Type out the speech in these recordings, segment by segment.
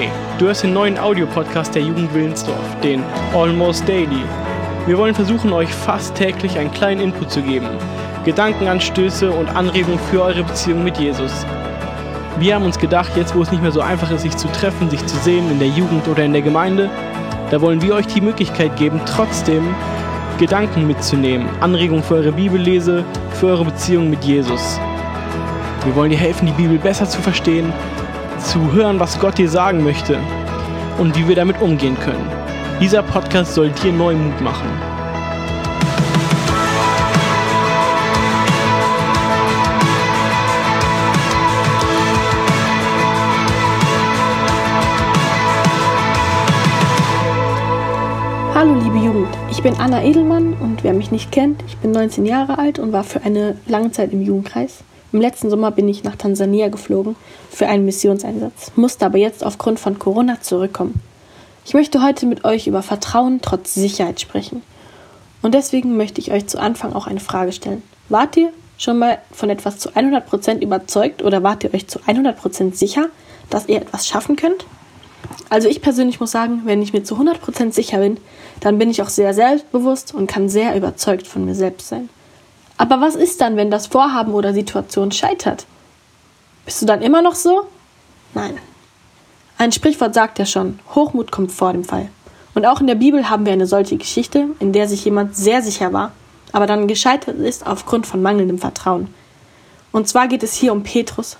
Hey, du hörst den neuen Audiopodcast der Jugend Willensdorf, den Almost Daily. Wir wollen versuchen, euch fast täglich einen kleinen Input zu geben, Gedankenanstöße und Anregungen für eure Beziehung mit Jesus. Wir haben uns gedacht, jetzt wo es nicht mehr so einfach ist, sich zu treffen, sich zu sehen in der Jugend oder in der Gemeinde, da wollen wir euch die Möglichkeit geben, trotzdem Gedanken mitzunehmen, Anregungen für eure Bibellese, für eure Beziehung mit Jesus. Wir wollen dir helfen, die Bibel besser zu verstehen, zu hören, was Gott dir sagen möchte und wie wir damit umgehen können. Dieser Podcast soll dir neuen Mut machen. Hallo liebe Jugend, ich bin Anna Edelmann und wer mich nicht kennt, ich bin 19 Jahre alt und war für eine lange Zeit im Jugendkreis. Im letzten Sommer bin ich nach Tansania geflogen für einen Missionseinsatz, musste aber jetzt aufgrund von Corona zurückkommen. Ich möchte heute mit euch über Vertrauen trotz Sicherheit sprechen. Und deswegen möchte ich euch zu Anfang auch eine Frage stellen. Wart ihr schon mal von etwas zu 100% überzeugt oder wart ihr euch zu 100% sicher, dass ihr etwas schaffen könnt? Also ich persönlich muss sagen, wenn ich mir zu 100% sicher bin, dann bin ich auch sehr selbstbewusst und kann sehr überzeugt von mir selbst sein. Aber was ist dann, wenn das Vorhaben oder Situation scheitert? Bist du dann immer noch so? Nein. Ein Sprichwort sagt ja schon, Hochmut kommt vor dem Fall. Und auch in der Bibel haben wir eine solche Geschichte, in der sich jemand sehr sicher war, aber dann gescheitert ist aufgrund von mangelndem Vertrauen. Und zwar geht es hier um Petrus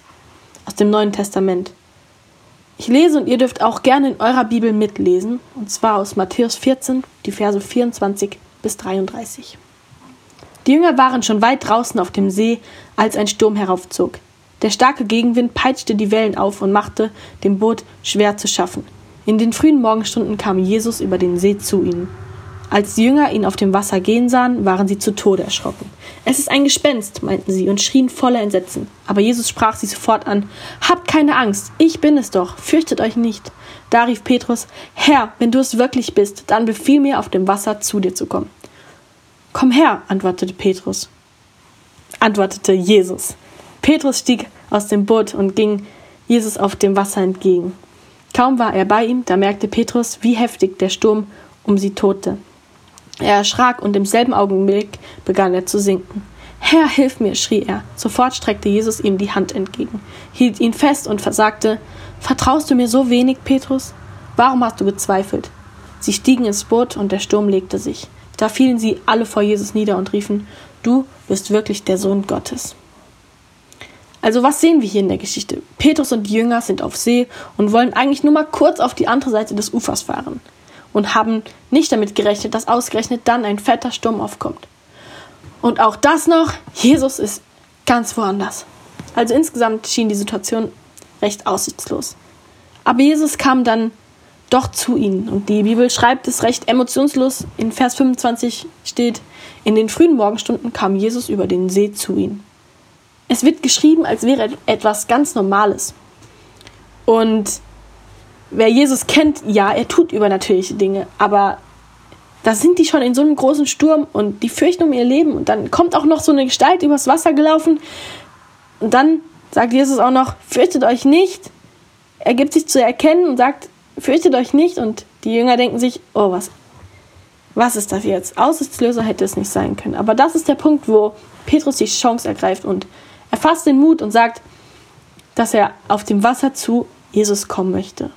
aus dem Neuen Testament. Ich lese und ihr dürft auch gerne in eurer Bibel mitlesen, und zwar aus Matthäus 14, die Verse 24 bis 33. Die Jünger waren schon weit draußen auf dem See, als ein Sturm heraufzog. Der starke Gegenwind peitschte die Wellen auf und machte dem Boot schwer zu schaffen. In den frühen Morgenstunden kam Jesus über den See zu ihnen. Als die Jünger ihn auf dem Wasser gehen sahen, waren sie zu Tode erschrocken. Es ist ein Gespenst, meinten sie und schrien voller Entsetzen. Aber Jesus sprach sie sofort an: Habt keine Angst, ich bin es doch, fürchtet euch nicht. Da rief Petrus: Herr, wenn du es wirklich bist, dann befiehl mir, auf dem Wasser zu dir zu kommen. Komm her, antwortete Petrus. Antwortete Jesus. Petrus stieg aus dem Boot und ging Jesus auf dem Wasser entgegen. Kaum war er bei ihm, da merkte Petrus, wie heftig der Sturm um sie tobte. Er erschrak und im selben Augenblick begann er zu sinken. Herr, hilf mir, schrie er. Sofort streckte Jesus ihm die Hand entgegen, hielt ihn fest und versagte, Vertraust du mir so wenig, Petrus? Warum hast du gezweifelt? Sie stiegen ins Boot und der Sturm legte sich. Da fielen sie alle vor Jesus nieder und riefen, Du bist wirklich der Sohn Gottes. Also was sehen wir hier in der Geschichte? Petrus und die Jünger sind auf See und wollen eigentlich nur mal kurz auf die andere Seite des Ufers fahren und haben nicht damit gerechnet, dass ausgerechnet dann ein fetter Sturm aufkommt. Und auch das noch, Jesus ist ganz woanders. Also insgesamt schien die Situation recht aussichtslos. Aber Jesus kam dann doch zu ihnen. Und die Bibel schreibt es recht emotionslos. In Vers 25 steht, in den frühen Morgenstunden kam Jesus über den See zu ihnen. Es wird geschrieben, als wäre etwas ganz Normales. Und wer Jesus kennt, ja, er tut übernatürliche Dinge, aber da sind die schon in so einem großen Sturm und die fürchten um ihr Leben und dann kommt auch noch so eine Gestalt übers Wasser gelaufen und dann sagt Jesus auch noch, fürchtet euch nicht. Er gibt sich zu erkennen und sagt, fürchtet euch nicht und die Jünger denken sich, oh, was, was ist das jetzt? Aussichtslöser hätte es nicht sein können. Aber das ist der Punkt, wo Petrus die Chance ergreift und er fasst den Mut und sagt, dass er auf dem Wasser zu Jesus kommen möchte.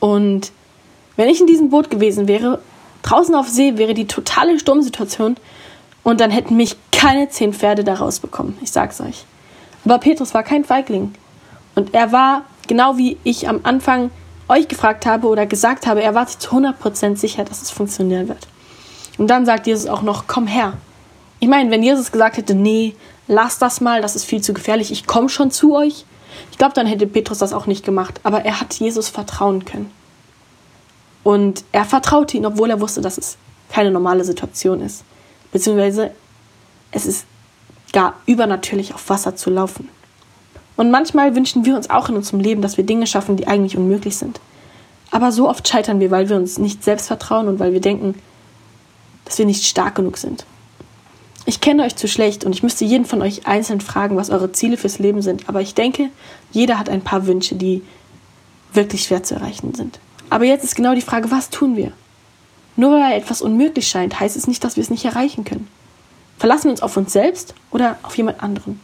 Und wenn ich in diesem Boot gewesen wäre, draußen auf See wäre die totale Sturmsituation und dann hätten mich keine zehn Pferde da rausbekommen. Ich sag's euch. Aber Petrus war kein Feigling. Und er war, genau wie ich am Anfang euch gefragt habe oder gesagt habe, er war zu 100% sicher, dass es funktionieren wird. Und dann sagt Jesus auch noch, komm her. Ich meine, wenn Jesus gesagt hätte, nee, lass das mal, das ist viel zu gefährlich, ich komme schon zu euch, ich glaube, dann hätte Petrus das auch nicht gemacht. Aber er hat Jesus vertrauen können. Und er vertraute ihn, obwohl er wusste, dass es keine normale Situation ist. Beziehungsweise es ist gar übernatürlich auf Wasser zu laufen. Und manchmal wünschen wir uns auch in unserem Leben, dass wir Dinge schaffen, die eigentlich unmöglich sind. Aber so oft scheitern wir, weil wir uns nicht selbst vertrauen und weil wir denken, dass wir nicht stark genug sind. Ich kenne euch zu schlecht und ich müsste jeden von euch einzeln fragen, was eure Ziele fürs Leben sind. Aber ich denke, jeder hat ein paar Wünsche, die wirklich schwer zu erreichen sind. Aber jetzt ist genau die Frage, was tun wir? Nur weil etwas unmöglich scheint, heißt es nicht, dass wir es nicht erreichen können. Verlassen wir uns auf uns selbst oder auf jemand anderen?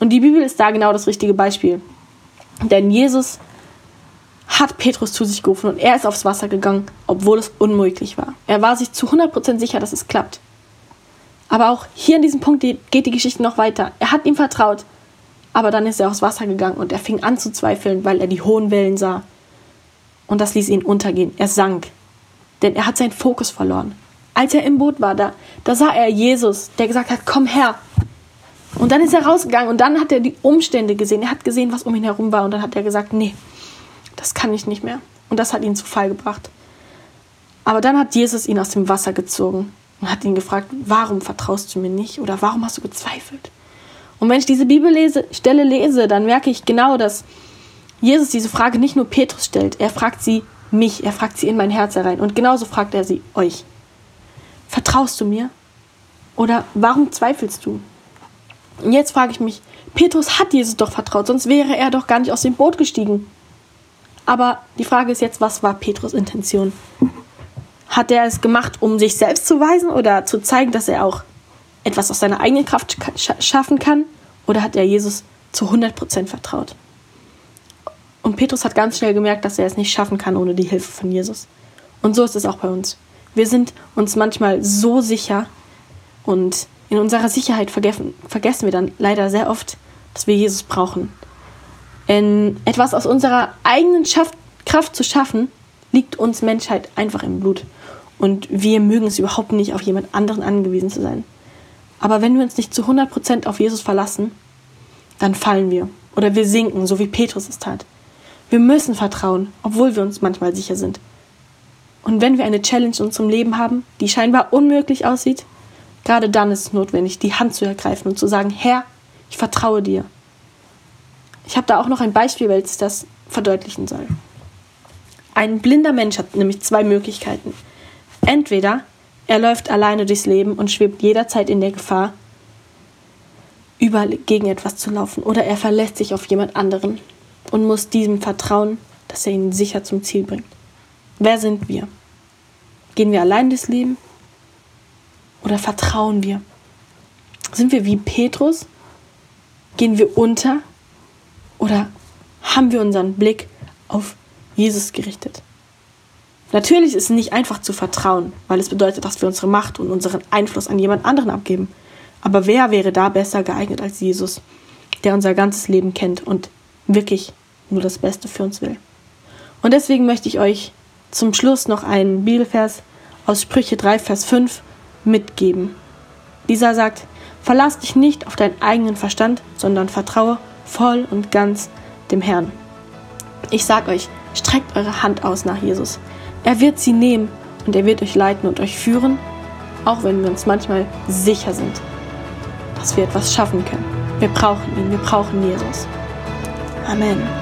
Und die Bibel ist da genau das richtige Beispiel. Denn Jesus hat Petrus zu sich gerufen und er ist aufs Wasser gegangen, obwohl es unmöglich war. Er war sich zu 100% sicher, dass es klappt. Aber auch hier in diesem Punkt geht die Geschichte noch weiter. Er hat ihm vertraut, aber dann ist er aufs Wasser gegangen und er fing an zu zweifeln, weil er die hohen Wellen sah. Und das ließ ihn untergehen. Er sank, denn er hat seinen Fokus verloren. Als er im Boot war, da, da sah er Jesus, der gesagt hat, komm her. Und dann ist er rausgegangen und dann hat er die Umstände gesehen. Er hat gesehen, was um ihn herum war und dann hat er gesagt, nee, das kann ich nicht mehr. Und das hat ihn zu Fall gebracht. Aber dann hat Jesus ihn aus dem Wasser gezogen und hat ihn gefragt, warum vertraust du mir nicht oder warum hast du gezweifelt? Und wenn ich diese Bibelstelle lese, dann merke ich genau, dass Jesus diese Frage nicht nur Petrus stellt, er fragt sie mich, er fragt sie in mein Herz herein und genauso fragt er sie euch. Vertraust du mir? Oder warum zweifelst du? Und jetzt frage ich mich, Petrus hat Jesus doch vertraut, sonst wäre er doch gar nicht aus dem Boot gestiegen. Aber die Frage ist jetzt, was war Petrus Intention? Hat er es gemacht, um sich selbst zu weisen oder zu zeigen, dass er auch etwas aus seiner eigenen Kraft schaffen kann? Oder hat er Jesus zu 100% vertraut? Und Petrus hat ganz schnell gemerkt, dass er es nicht schaffen kann ohne die Hilfe von Jesus. Und so ist es auch bei uns. Wir sind uns manchmal so sicher und in unserer Sicherheit vergessen, vergessen wir dann leider sehr oft, dass wir Jesus brauchen. Denn etwas aus unserer eigenen Schaff Kraft zu schaffen, liegt uns Menschheit einfach im Blut. Und wir mögen es überhaupt nicht, auf jemand anderen angewiesen zu sein. Aber wenn wir uns nicht zu 100% auf Jesus verlassen, dann fallen wir. Oder wir sinken, so wie Petrus es tat. Wir müssen vertrauen, obwohl wir uns manchmal sicher sind. Und wenn wir eine Challenge in unserem Leben haben, die scheinbar unmöglich aussieht, gerade dann ist es notwendig, die Hand zu ergreifen und zu sagen, Herr, ich vertraue dir. Ich habe da auch noch ein Beispiel, welches das verdeutlichen soll. Ein blinder Mensch hat nämlich zwei Möglichkeiten. Entweder er läuft alleine durchs Leben und schwebt jederzeit in der Gefahr, überall gegen etwas zu laufen, oder er verlässt sich auf jemand anderen und muss diesem vertrauen, dass er ihn sicher zum Ziel bringt. Wer sind wir? Gehen wir allein durchs Leben oder vertrauen wir? Sind wir wie Petrus? Gehen wir unter oder haben wir unseren Blick auf Jesus gerichtet? Natürlich ist es nicht einfach zu vertrauen, weil es bedeutet, dass wir unsere Macht und unseren Einfluss an jemand anderen abgeben. Aber wer wäre da besser geeignet als Jesus, der unser ganzes Leben kennt und wirklich nur das Beste für uns will? Und deswegen möchte ich euch zum Schluss noch einen Bibelvers aus Sprüche 3, Vers 5 mitgeben. Dieser sagt, verlass dich nicht auf deinen eigenen Verstand, sondern vertraue voll und ganz dem Herrn. Ich sag euch, streckt eure Hand aus nach Jesus. Er wird sie nehmen und er wird euch leiten und euch führen, auch wenn wir uns manchmal sicher sind, dass wir etwas schaffen können. Wir brauchen ihn, wir brauchen Jesus. Amen.